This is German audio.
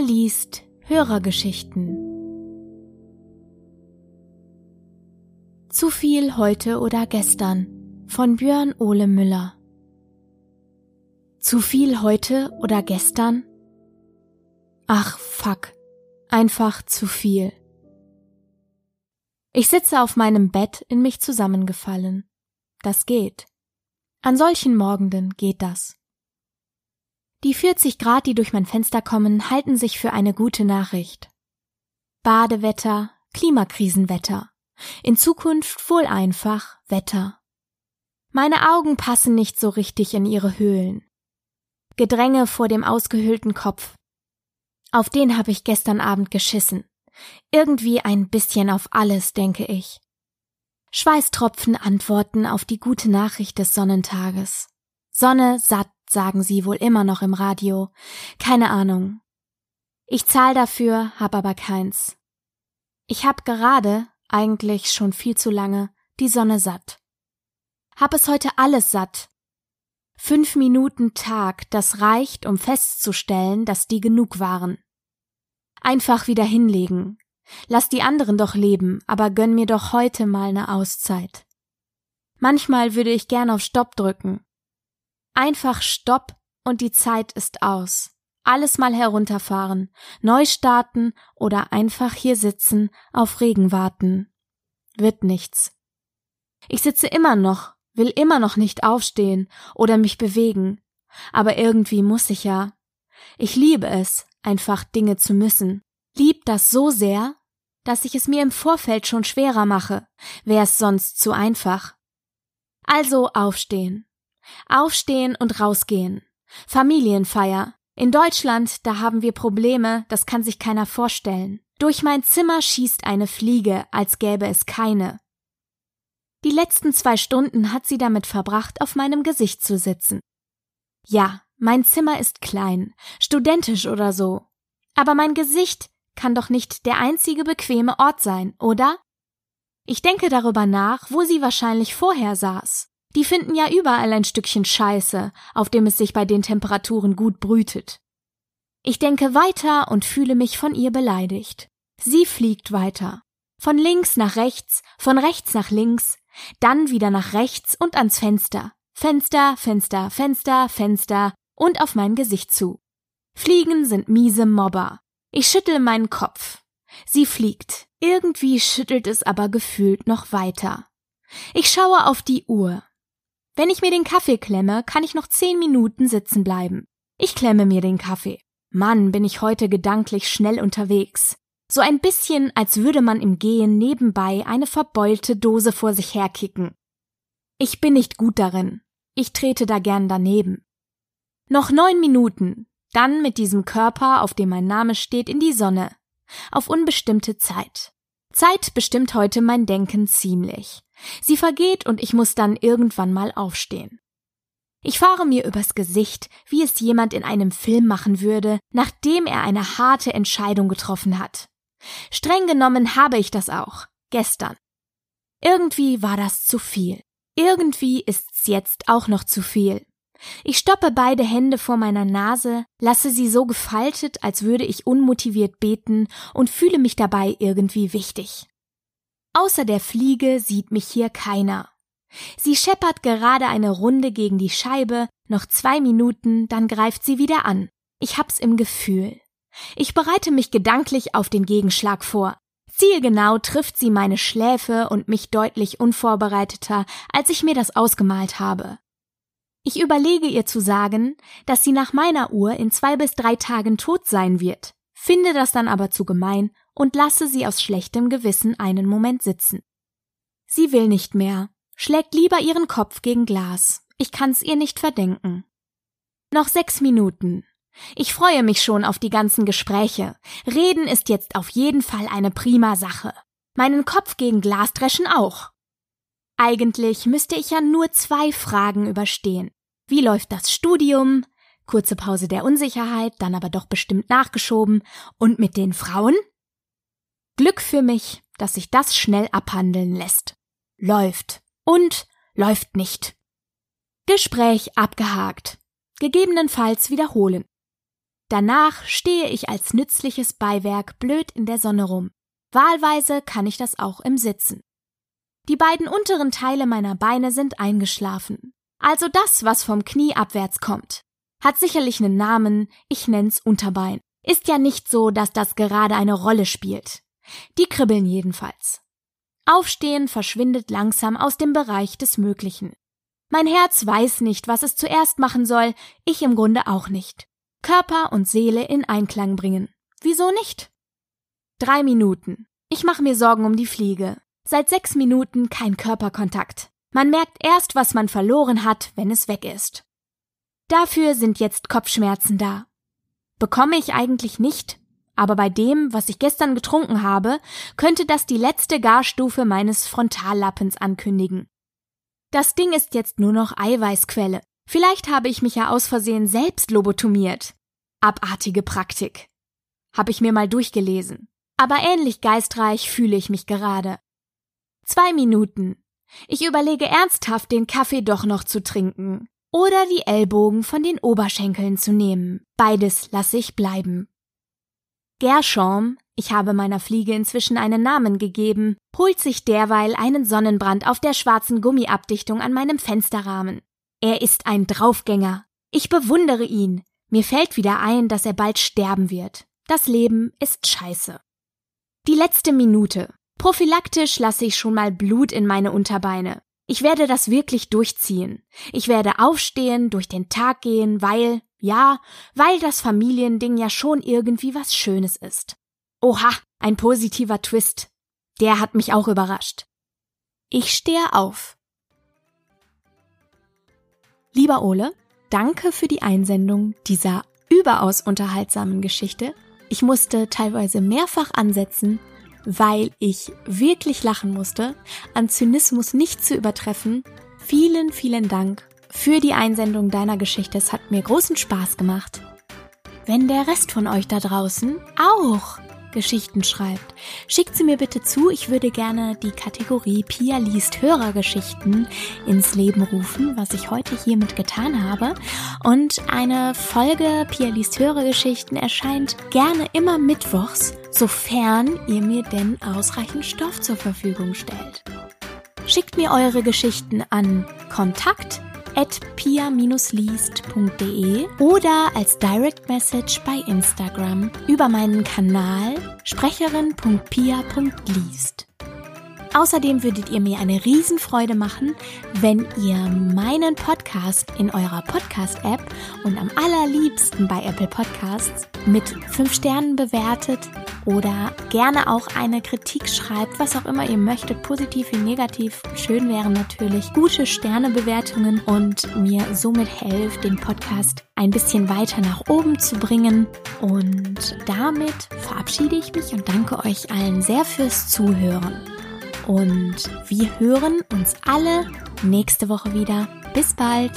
Wer liest Hörergeschichten? Zu viel heute oder gestern von Björn Ole Müller. Zu viel heute oder gestern? Ach, fuck. Einfach zu viel. Ich sitze auf meinem Bett in mich zusammengefallen. Das geht. An solchen Morgenden geht das. Die 40 Grad, die durch mein Fenster kommen, halten sich für eine gute Nachricht. Badewetter, Klimakrisenwetter. In Zukunft wohl einfach Wetter. Meine Augen passen nicht so richtig in ihre Höhlen. Gedränge vor dem ausgehöhlten Kopf. Auf den habe ich gestern Abend geschissen. Irgendwie ein bisschen auf alles, denke ich. Schweißtropfen antworten auf die gute Nachricht des Sonnentages. Sonne satt sagen sie wohl immer noch im Radio. Keine Ahnung. Ich zahl dafür, hab aber keins. Ich hab gerade, eigentlich schon viel zu lange, die Sonne satt. Hab es heute alles satt. Fünf Minuten Tag, das reicht, um festzustellen, dass die genug waren. Einfach wieder hinlegen. Lass die anderen doch leben, aber gönn mir doch heute mal ne Auszeit. Manchmal würde ich gern auf Stopp drücken, Einfach Stopp und die Zeit ist aus. Alles mal herunterfahren, neu starten oder einfach hier sitzen, auf Regen warten. Wird nichts. Ich sitze immer noch, will immer noch nicht aufstehen oder mich bewegen. Aber irgendwie muss ich ja. Ich liebe es, einfach Dinge zu müssen. Lieb das so sehr, dass ich es mir im Vorfeld schon schwerer mache, wär's sonst zu einfach. Also aufstehen, Aufstehen und rausgehen. Familienfeier. In Deutschland, da haben wir Probleme, das kann sich keiner vorstellen. Durch mein Zimmer schießt eine Fliege, als gäbe es keine. Die letzten zwei Stunden hat sie damit verbracht, auf meinem Gesicht zu sitzen. Ja, mein Zimmer ist klein, studentisch oder so. Aber mein Gesicht kann doch nicht der einzige bequeme Ort sein, oder? Ich denke darüber nach, wo sie wahrscheinlich vorher saß. Die finden ja überall ein Stückchen Scheiße, auf dem es sich bei den Temperaturen gut brütet. Ich denke weiter und fühle mich von ihr beleidigt. Sie fliegt weiter. Von links nach rechts, von rechts nach links, dann wieder nach rechts und ans Fenster. Fenster, Fenster, Fenster, Fenster und auf mein Gesicht zu. Fliegen sind miese Mobber. Ich schüttle meinen Kopf. Sie fliegt. Irgendwie schüttelt es aber gefühlt noch weiter. Ich schaue auf die Uhr. Wenn ich mir den Kaffee klemme, kann ich noch zehn Minuten sitzen bleiben. Ich klemme mir den Kaffee. Mann, bin ich heute gedanklich schnell unterwegs. So ein bisschen, als würde man im Gehen nebenbei eine verbeulte Dose vor sich herkicken. Ich bin nicht gut darin. Ich trete da gern daneben. Noch neun Minuten, dann mit diesem Körper, auf dem mein Name steht, in die Sonne. Auf unbestimmte Zeit. Zeit bestimmt heute mein Denken ziemlich. Sie vergeht und ich muss dann irgendwann mal aufstehen. Ich fahre mir übers Gesicht, wie es jemand in einem Film machen würde, nachdem er eine harte Entscheidung getroffen hat. Streng genommen habe ich das auch, gestern. Irgendwie war das zu viel. Irgendwie ist's jetzt auch noch zu viel. Ich stoppe beide Hände vor meiner Nase, lasse sie so gefaltet, als würde ich unmotiviert beten und fühle mich dabei irgendwie wichtig. Außer der Fliege sieht mich hier keiner. Sie scheppert gerade eine Runde gegen die Scheibe, noch zwei Minuten, dann greift sie wieder an. Ich hab's im Gefühl. Ich bereite mich gedanklich auf den Gegenschlag vor. Zielgenau trifft sie meine Schläfe und mich deutlich unvorbereiteter, als ich mir das ausgemalt habe. Ich überlege ihr zu sagen, dass sie nach meiner Uhr in zwei bis drei Tagen tot sein wird, finde das dann aber zu gemein und lasse sie aus schlechtem Gewissen einen Moment sitzen. Sie will nicht mehr, schlägt lieber ihren Kopf gegen Glas. Ich kann's ihr nicht verdenken. Noch sechs Minuten. Ich freue mich schon auf die ganzen Gespräche. Reden ist jetzt auf jeden Fall eine prima Sache. Meinen Kopf gegen Glas dreschen auch. Eigentlich müsste ich ja nur zwei Fragen überstehen. Wie läuft das Studium? Kurze Pause der Unsicherheit, dann aber doch bestimmt nachgeschoben. Und mit den Frauen? Glück für mich, dass sich das schnell abhandeln lässt. Läuft und läuft nicht. Gespräch abgehakt. Gegebenenfalls wiederholen. Danach stehe ich als nützliches Beiwerk blöd in der Sonne rum. Wahlweise kann ich das auch im Sitzen. Die beiden unteren Teile meiner Beine sind eingeschlafen. Also das, was vom Knie abwärts kommt. Hat sicherlich einen Namen, ich nenn's Unterbein. Ist ja nicht so, dass das gerade eine Rolle spielt. Die kribbeln jedenfalls. Aufstehen verschwindet langsam aus dem Bereich des Möglichen. Mein Herz weiß nicht, was es zuerst machen soll, ich im Grunde auch nicht. Körper und Seele in Einklang bringen. Wieso nicht? Drei Minuten. Ich mache mir Sorgen um die Fliege. Seit sechs Minuten kein Körperkontakt. Man merkt erst, was man verloren hat, wenn es weg ist. Dafür sind jetzt Kopfschmerzen da. Bekomme ich eigentlich nicht, aber bei dem, was ich gestern getrunken habe, könnte das die letzte Garstufe meines Frontallappens ankündigen. Das Ding ist jetzt nur noch Eiweißquelle. Vielleicht habe ich mich ja aus Versehen selbst lobotomiert. Abartige Praktik. Habe ich mir mal durchgelesen. Aber ähnlich geistreich fühle ich mich gerade. Zwei Minuten. Ich überlege ernsthaft, den Kaffee doch noch zu trinken. Oder die Ellbogen von den Oberschenkeln zu nehmen. Beides lasse ich bleiben. Gershom, ich habe meiner Fliege inzwischen einen Namen gegeben, holt sich derweil einen Sonnenbrand auf der schwarzen Gummiabdichtung an meinem Fensterrahmen. Er ist ein Draufgänger. Ich bewundere ihn. Mir fällt wieder ein, dass er bald sterben wird. Das Leben ist scheiße. Die letzte Minute. Prophylaktisch lasse ich schon mal Blut in meine Unterbeine. Ich werde das wirklich durchziehen. Ich werde aufstehen, durch den Tag gehen, weil, ja, weil das Familiending ja schon irgendwie was Schönes ist. Oha, ein positiver Twist. Der hat mich auch überrascht. Ich stehe auf. Lieber Ole, danke für die Einsendung dieser überaus unterhaltsamen Geschichte. Ich musste teilweise mehrfach ansetzen, weil ich wirklich lachen musste, an Zynismus nicht zu übertreffen. Vielen, vielen Dank für die Einsendung deiner Geschichte. Es hat mir großen Spaß gemacht. Wenn der Rest von euch da draußen auch Geschichten schreibt, schickt sie mir bitte zu. Ich würde gerne die Kategorie Pia liest Hörergeschichten ins Leben rufen, was ich heute hiermit getan habe. Und eine Folge Pia liest Hörergeschichten erscheint gerne immer mittwochs, sofern ihr mir denn ausreichend Stoff zur Verfügung stellt. Schickt mir eure Geschichten an Kontakt at pia-liest.de oder als Direct Message bei Instagram über meinen Kanal sprecherin.pia.liest. Außerdem würdet ihr mir eine Riesenfreude machen, wenn ihr meinen Podcast in eurer Podcast-App und am allerliebsten bei Apple Podcasts mit 5 Sternen bewertet oder gerne auch eine Kritik schreibt, was auch immer ihr möchtet, positiv wie negativ. Schön wären natürlich gute Sternebewertungen und mir somit helft, den Podcast ein bisschen weiter nach oben zu bringen. Und damit verabschiede ich mich und danke euch allen sehr fürs Zuhören. Und wir hören uns alle nächste Woche wieder. Bis bald!